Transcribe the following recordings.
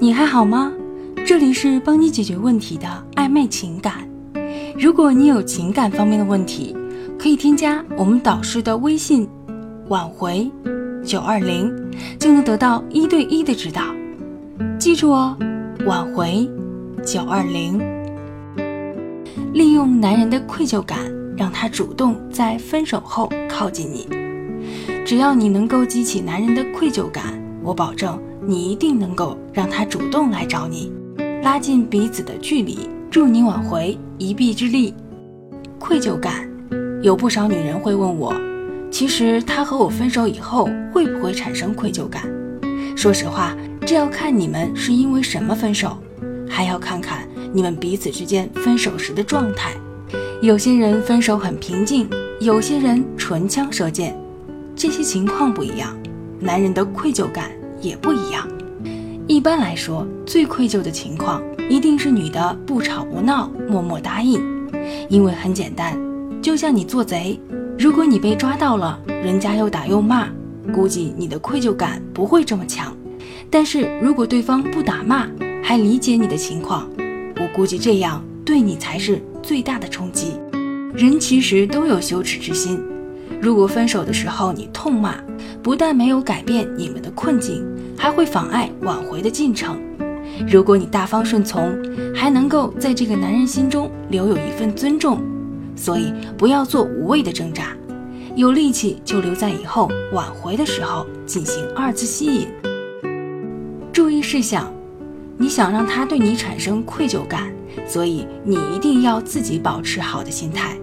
你还好吗？这里是帮你解决问题的暧昧情感。如果你有情感方面的问题，可以添加我们导师的微信“挽回九二零”，就能得到一对一的指导。记住哦，“挽回九二零”。利用男人的愧疚感，让他主动在分手后靠近你。只要你能够激起男人的愧疚感，我保证。你一定能够让他主动来找你，拉近彼此的距离，助你挽回一臂之力。愧疚感，有不少女人会问我，其实他和我分手以后会不会产生愧疚感？说实话，这要看你们是因为什么分手，还要看看你们彼此之间分手时的状态。有些人分手很平静，有些人唇枪舌剑，这些情况不一样，男人的愧疚感。也不一样。一般来说，最愧疚的情况一定是女的不吵不闹，默默答应。因为很简单，就像你做贼，如果你被抓到了，人家又打又骂，估计你的愧疚感不会这么强。但是如果对方不打骂，还理解你的情况，我估计这样对你才是最大的冲击。人其实都有羞耻之心。如果分手的时候你痛骂，不但没有改变你们的困境，还会妨碍挽回的进程。如果你大方顺从，还能够在这个男人心中留有一份尊重。所以不要做无谓的挣扎，有力气就留在以后挽回的时候进行二次吸引。注意事项：你想让他对你产生愧疚感，所以你一定要自己保持好的心态。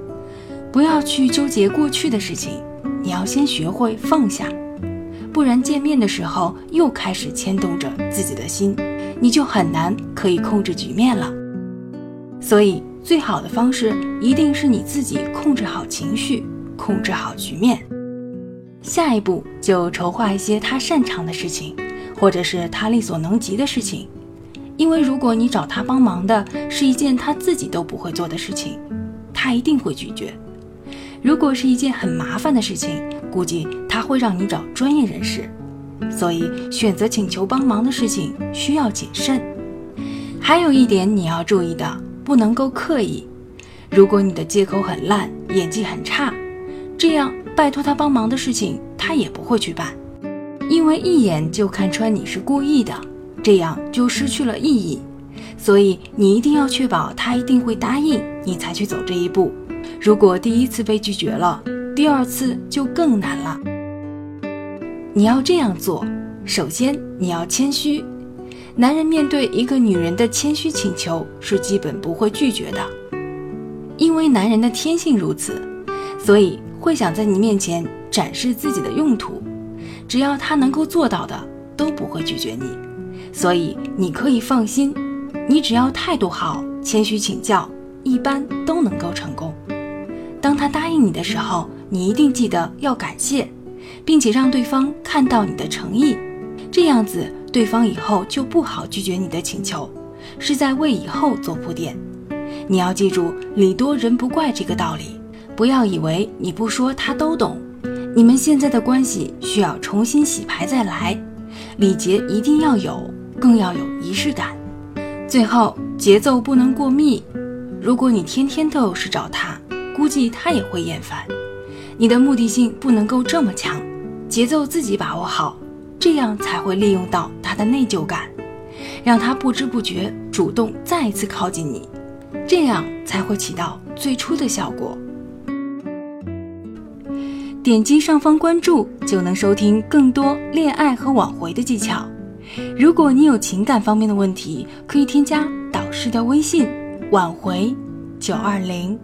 不要去纠结过去的事情，你要先学会放下，不然见面的时候又开始牵动着自己的心，你就很难可以控制局面了。所以，最好的方式一定是你自己控制好情绪，控制好局面。下一步就筹划一些他擅长的事情，或者是他力所能及的事情，因为如果你找他帮忙的是一件他自己都不会做的事情，他一定会拒绝。如果是一件很麻烦的事情，估计他会让你找专业人士，所以选择请求帮忙的事情需要谨慎。还有一点你要注意的，不能够刻意。如果你的借口很烂，演技很差，这样拜托他帮忙的事情他也不会去办，因为一眼就看穿你是故意的，这样就失去了意义。所以你一定要确保他一定会答应你才去走这一步。如果第一次被拒绝了，第二次就更难了。你要这样做：首先，你要谦虚。男人面对一个女人的谦虚请求是基本不会拒绝的，因为男人的天性如此，所以会想在你面前展示自己的用途。只要他能够做到的，都不会拒绝你。所以你可以放心，你只要态度好，谦虚请教，一般都能够成功。当他答应你的时候，你一定记得要感谢，并且让对方看到你的诚意，这样子对方以后就不好拒绝你的请求，是在为以后做铺垫。你要记住“礼多人不怪”这个道理，不要以为你不说他都懂。你们现在的关系需要重新洗牌再来，礼节一定要有，更要有仪式感。最后，节奏不能过密。如果你天天都有事找他，估计他也会厌烦，你的目的性不能够这么强，节奏自己把握好，这样才会利用到他的内疚感，让他不知不觉主动再一次靠近你，这样才会起到最初的效果。点击上方关注就能收听更多恋爱和挽回的技巧。如果你有情感方面的问题，可以添加导师的微信：挽回九二零。